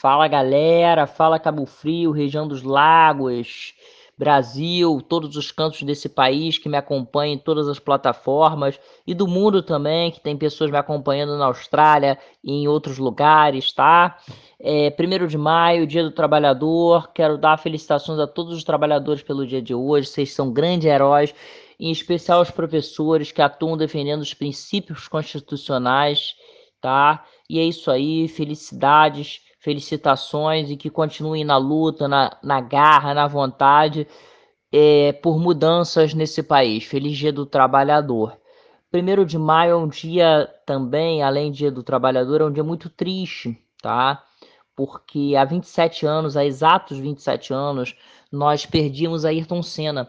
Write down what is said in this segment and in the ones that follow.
Fala galera, fala Cabo Frio, região dos lagos, Brasil, todos os cantos desse país que me acompanham em todas as plataformas e do mundo também, que tem pessoas me acompanhando na Austrália e em outros lugares, tá? É, primeiro de maio, Dia do Trabalhador, quero dar felicitações a todos os trabalhadores pelo dia de hoje, vocês são grandes heróis, em especial os professores que atuam defendendo os princípios constitucionais, tá? E é isso aí, felicidades felicitações e que continuem na luta, na, na garra, na vontade é, por mudanças nesse país. Feliz Dia do Trabalhador. Primeiro de maio é um dia também, além do Dia do Trabalhador, é um dia muito triste, tá? Porque há 27 anos, há exatos 27 anos, nós perdíamos Ayrton Senna,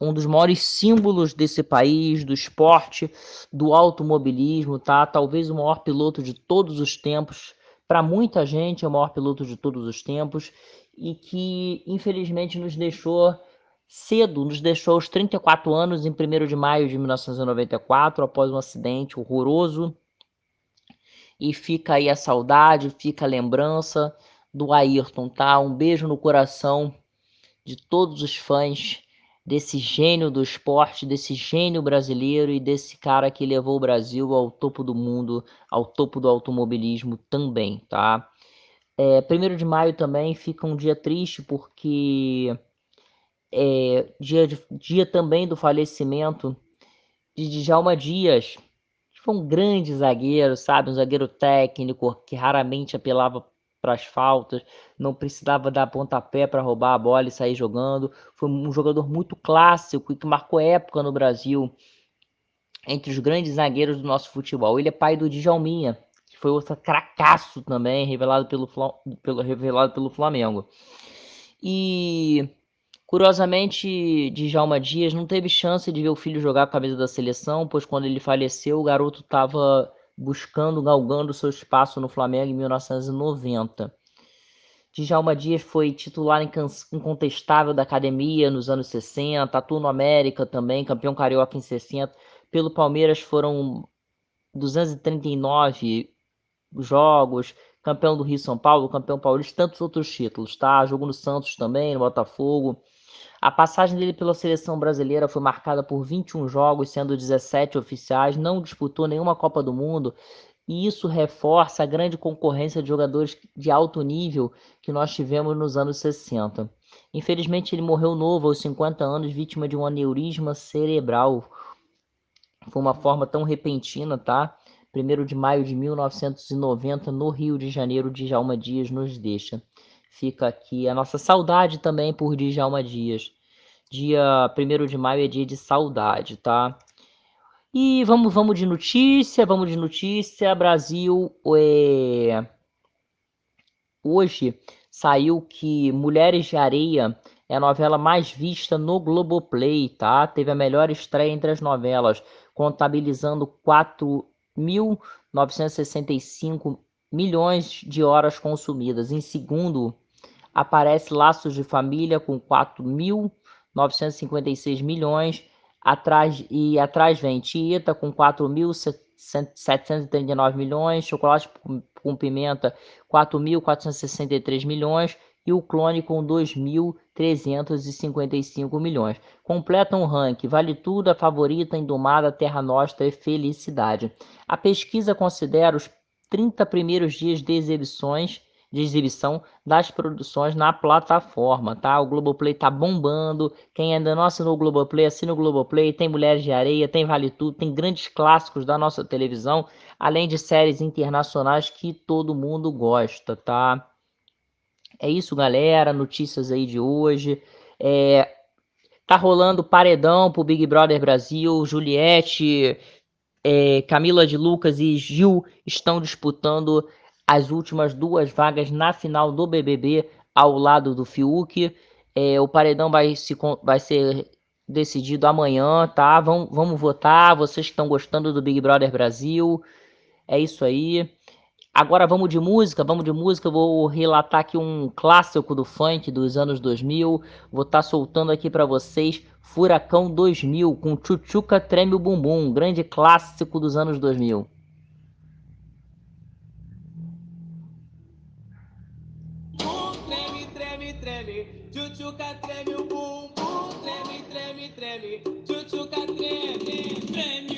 um dos maiores símbolos desse país, do esporte, do automobilismo, tá? Talvez o maior piloto de todos os tempos, para muita gente é o maior piloto de todos os tempos e que infelizmente nos deixou cedo, nos deixou aos 34 anos em 1 de maio de 1994, após um acidente horroroso. E fica aí a saudade, fica a lembrança do Ayrton, tá? Um beijo no coração de todos os fãs desse gênio do esporte, desse gênio brasileiro e desse cara que levou o Brasil ao topo do mundo, ao topo do automobilismo também, tá? É, primeiro de maio também fica um dia triste porque é dia, dia também do falecimento de Djalma Dias, que foi um grande zagueiro, sabe? Um zagueiro técnico que raramente apelava para as faltas, não precisava dar pontapé para roubar a bola e sair jogando. Foi um jogador muito clássico e que marcou época no Brasil entre os grandes zagueiros do nosso futebol. Ele é pai do Djalminha, que foi outro cracaço também, revelado pelo, pelo, revelado pelo Flamengo. E curiosamente, Djalma Dias não teve chance de ver o filho jogar com a camisa da seleção, pois quando ele faleceu, o garoto estava buscando, galgando seu espaço no Flamengo em 1990. Djalma Dias foi titular incontestável da academia nos anos 60, atuou no América também, campeão carioca em 60. Pelo Palmeiras foram 239 jogos, campeão do Rio São Paulo, campeão paulista, tantos outros títulos, tá? Jogou no Santos também, no Botafogo. A passagem dele pela seleção brasileira foi marcada por 21 jogos, sendo 17 oficiais, não disputou nenhuma Copa do Mundo, e isso reforça a grande concorrência de jogadores de alto nível que nós tivemos nos anos 60. Infelizmente, ele morreu novo, aos 50 anos, vítima de um aneurisma cerebral. Foi uma forma tão repentina, tá? 1 de maio de 1990, no Rio de Janeiro, Djalma Dias nos deixa. Fica aqui a nossa saudade também por Djalma Dias. Dia 1 de maio é dia de saudade, tá? E vamos, vamos de notícia, vamos de notícia. Brasil, é... hoje saiu que Mulheres de Areia é a novela mais vista no Globoplay, tá? Teve a melhor estreia entre as novelas, contabilizando 4.965 milhões de horas consumidas. Em segundo, aparece Laços de Família com 4.956 milhões. Atrás, e atrás vem Tieta com 4.739 milhões, Chocolate com Pimenta 4.463 milhões e o Clone com 2.355 milhões. Completam o ranking Vale Tudo, a Favorita, Indomada, Terra Nostra e Felicidade. A pesquisa considera os 30 primeiros dias de exibições de exibição das produções na plataforma, tá? O Globoplay tá bombando. Quem ainda não assinou o Globoplay, assina o Globoplay. Tem Mulheres de Areia, tem Vale Tudo, tem grandes clássicos da nossa televisão, além de séries internacionais que todo mundo gosta, tá? É isso, galera. Notícias aí de hoje. É, tá rolando paredão pro Big Brother Brasil. Juliette é, Camila de Lucas e Gil estão disputando as últimas duas vagas na final do BBB ao lado do Fiuk. É, o paredão vai, se, vai ser decidido amanhã, tá? Vamos, vamos votar. Vocês que estão gostando do Big Brother Brasil. É isso aí. Agora vamos de música, vamos de música. Eu vou relatar aqui um clássico do funk dos anos 2000. Vou estar tá soltando aqui para vocês Furacão 2000 com Chuchuca Treme o Bumbum, um grande clássico dos anos 2000. Tchutchuca treme o bumbum, treme, treme, treme, tchutchuca treme, treme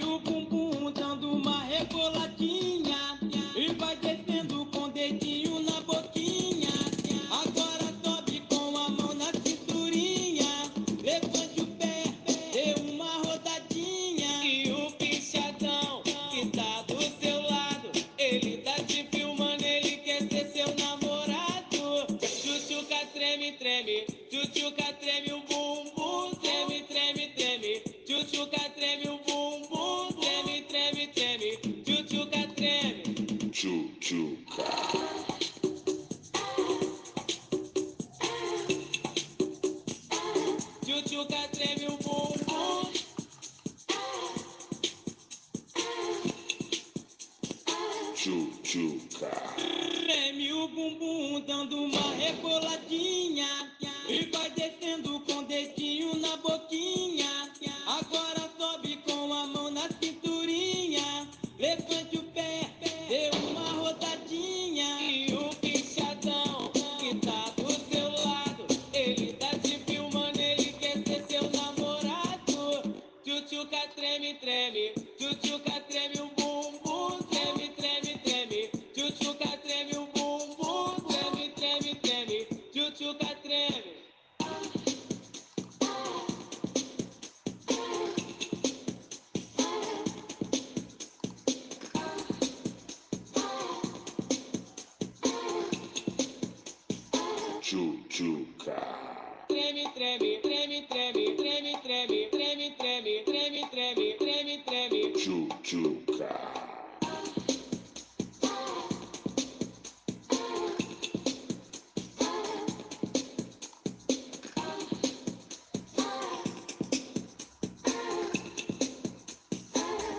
treme, treme, treme, treme, treme, treme, Chuchuca.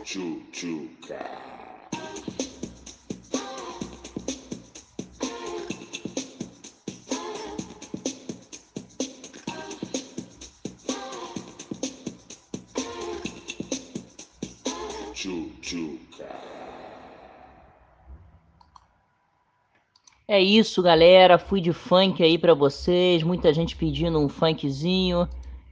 Chuchuca. É isso, galera. Fui de funk aí pra vocês. Muita gente pedindo um funkzinho,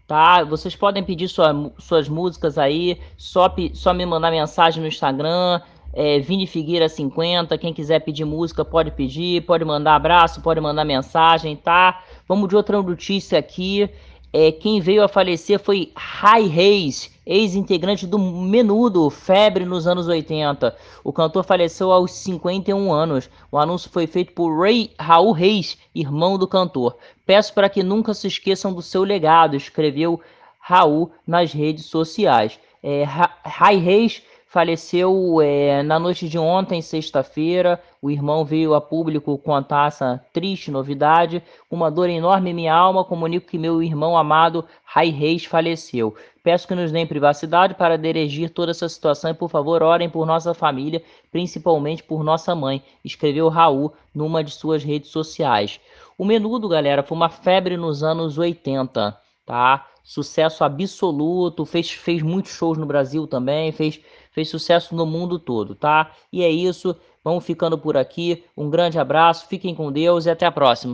tá? Vocês podem pedir sua- suas músicas aí. Só, só me mandar mensagem no Instagram. É, Vini Figueira 50. Quem quiser pedir música pode pedir. Pode mandar abraço, pode mandar mensagem, tá? Vamos de outra notícia aqui. É, quem veio a falecer foi Rai Reis, ex-integrante do Menudo, febre nos anos 80. O cantor faleceu aos 51 anos. O anúncio foi feito por Ray, Raul Reis, irmão do cantor. Peço para que nunca se esqueçam do seu legado, escreveu Raul nas redes sociais. É, Ra- Rai Reis faleceu é, na noite de ontem, sexta-feira. O irmão veio a público contar essa triste novidade. Uma dor enorme em minha alma, comunico que meu irmão amado, Rai Reis, faleceu. Peço que nos deem privacidade para dirigir toda essa situação e, por favor, orem por nossa família, principalmente por nossa mãe, escreveu Raul numa de suas redes sociais. O Menudo, galera, foi uma febre nos anos 80, tá? Sucesso absoluto, fez, fez muitos shows no Brasil também, fez, fez sucesso no mundo todo, tá? E é isso, vamos ficando por aqui. Um grande abraço, fiquem com Deus e até a próxima.